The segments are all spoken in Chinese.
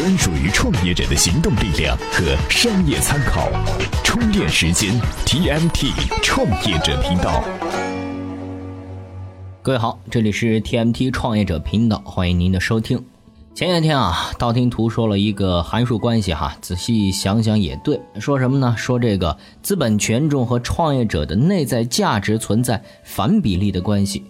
专属于创业者的行动力量和商业参考。充电时间 TMT 创业者频道。各位好，这里是 TMT 创业者频道，欢迎您的收听。前些天啊，道听途说了一个函数关系哈，仔细想想也对。说什么呢？说这个资本权重和创业者的内在价值存在反比例的关系。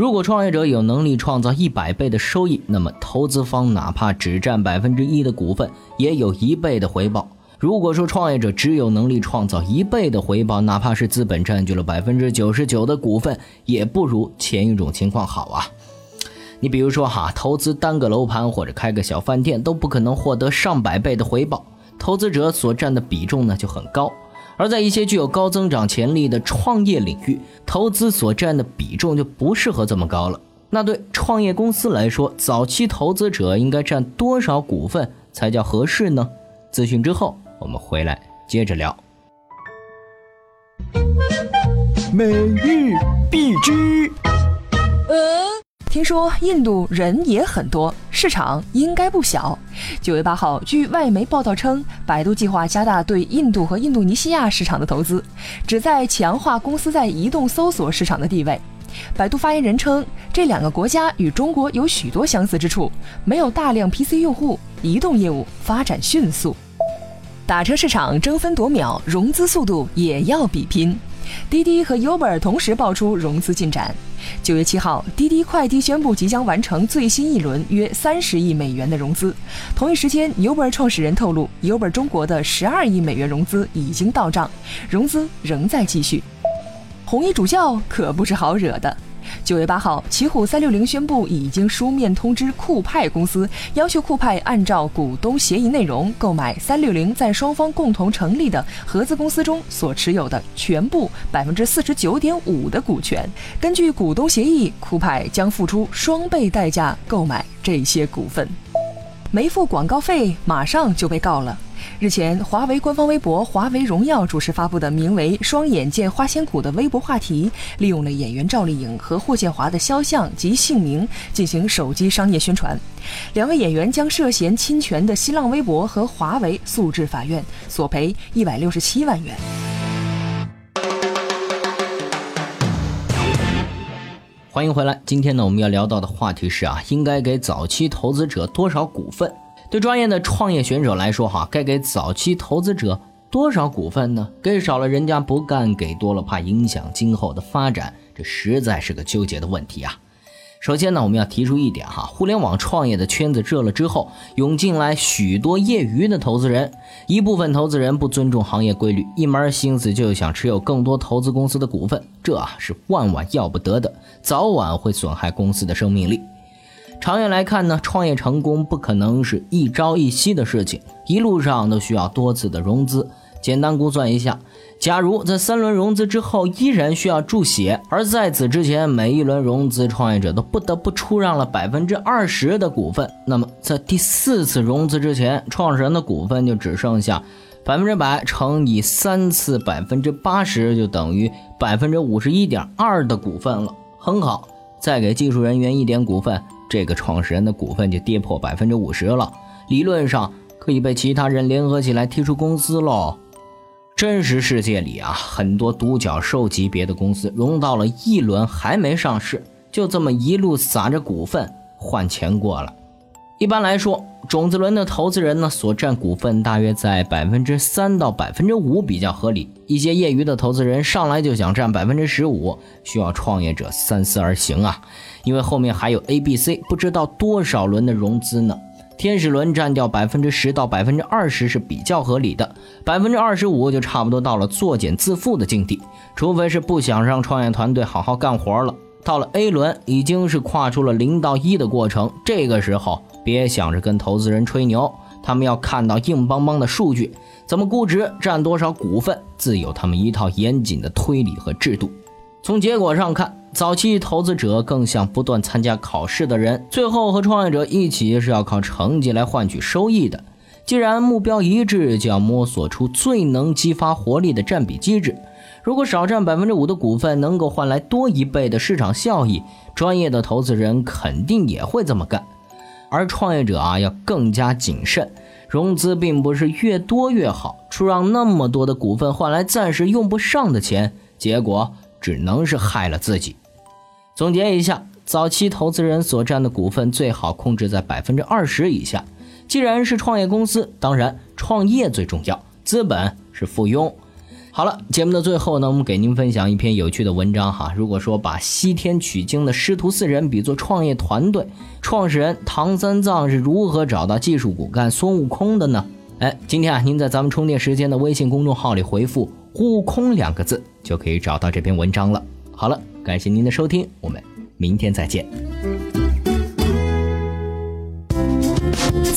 如果创业者有能力创造一百倍的收益，那么投资方哪怕只占百分之一的股份，也有一倍的回报。如果说创业者只有能力创造一倍的回报，哪怕是资本占据了百分之九十九的股份，也不如前一种情况好啊。你比如说哈，投资单个楼盘或者开个小饭店都不可能获得上百倍的回报，投资者所占的比重呢就很高；而在一些具有高增长潜力的创业领域，投资所占的比重就不适合这么高了。那对创业公司来说，早期投资者应该占多少股份才叫合适呢？资讯之后，我们回来接着聊。美玉必。听说印度人也很多，市场应该不小。九月八号，据外媒报道称，百度计划加大对印度和印度尼西亚市场的投资，旨在强化公司在移动搜索市场的地位。百度发言人称，这两个国家与中国有许多相似之处，没有大量 PC 用户，移动业务发展迅速。打车市场争分夺秒，融资速度也要比拼。滴滴和 Uber 同时爆出融资进展。九月七号，滴滴快滴宣布即将完成最新一轮约三十亿美元的融资。同一时间，Uber 创始人透露，Uber 中国的十二亿美元融资已经到账，融资仍在继续。红衣主教可不是好惹的。九月八号，奇虎三六零宣布已经书面通知酷派公司，要求酷派按照股东协议内容购买三六零在双方共同成立的合资公司中所持有的全部百分之四十九点五的股权。根据股东协议，酷派将付出双倍代价购买这些股份，没付广告费，马上就被告了。日前，华为官方微博“华为荣耀”主持发布的名为“双眼见花千骨”的微博话题，利用了演员赵丽颖和霍建华的肖像及姓名进行手机商业宣传。两位演员将涉嫌侵权的新浪微博和华为诉至法院，索赔一百六十七万元。欢迎回来，今天呢，我们要聊到的话题是啊，应该给早期投资者多少股份？对专业的创业选手来说，哈，该给早期投资者多少股份呢？给少了人家不干，给多了怕影响今后的发展，这实在是个纠结的问题啊。首先呢，我们要提出一点哈，互联网创业的圈子热了之后，涌进来许多业余的投资人，一部分投资人不尊重行业规律，一门心思就想持有更多投资公司的股份，这啊是万万要不得的，早晚会损害公司的生命力。长远来看呢，创业成功不可能是一朝一夕的事情，一路上都需要多次的融资。简单估算一下，假如在三轮融资之后依然需要注血，而在此之前每一轮融资创业者都不得不出让了百分之二十的股份，那么在第四次融资之前，创始人的股份就只剩下百分之百乘以三次百分之八十，就等于百分之五十一点二的股份了。很好，再给技术人员一点股份。这个创始人的股份就跌破百分之五十了，理论上可以被其他人联合起来踢出公司喽。真实世界里啊，很多独角兽级别的公司融到了一轮还没上市，就这么一路撒着股份换钱过了。一般来说，种子轮的投资人呢，所占股份大约在百分之三到百分之五比较合理。一些业余的投资人上来就想占百分之十五，需要创业者三思而行啊，因为后面还有 A、B、C 不知道多少轮的融资呢。天使轮占掉百分之十到百分之二十是比较合理的，百分之二十五就差不多到了作茧自缚的境地，除非是不想让创业团队好好干活了。到了 A 轮，已经是跨出了零到一的过程，这个时候。别想着跟投资人吹牛，他们要看到硬邦邦的数据，怎么估值、占多少股份，自有他们一套严谨的推理和制度。从结果上看，早期投资者更像不断参加考试的人，最后和创业者一起是要靠成绩来换取收益的。既然目标一致，就要摸索出最能激发活力的占比机制。如果少占百分之五的股份能够换来多一倍的市场效益，专业的投资人肯定也会这么干。而创业者啊要更加谨慎，融资并不是越多越好，出让那么多的股份换来暂时用不上的钱，结果只能是害了自己。总结一下，早期投资人所占的股份最好控制在百分之二十以下。既然是创业公司，当然创业最重要，资本是附庸。好了，节目的最后呢，我们给您分享一篇有趣的文章哈。如果说把西天取经的师徒四人比作创业团队，创始人唐三藏是如何找到技术骨干孙悟空的呢？哎，今天啊，您在咱们充电时间的微信公众号里回复“悟空”两个字，就可以找到这篇文章了。好了，感谢您的收听，我们明天再见。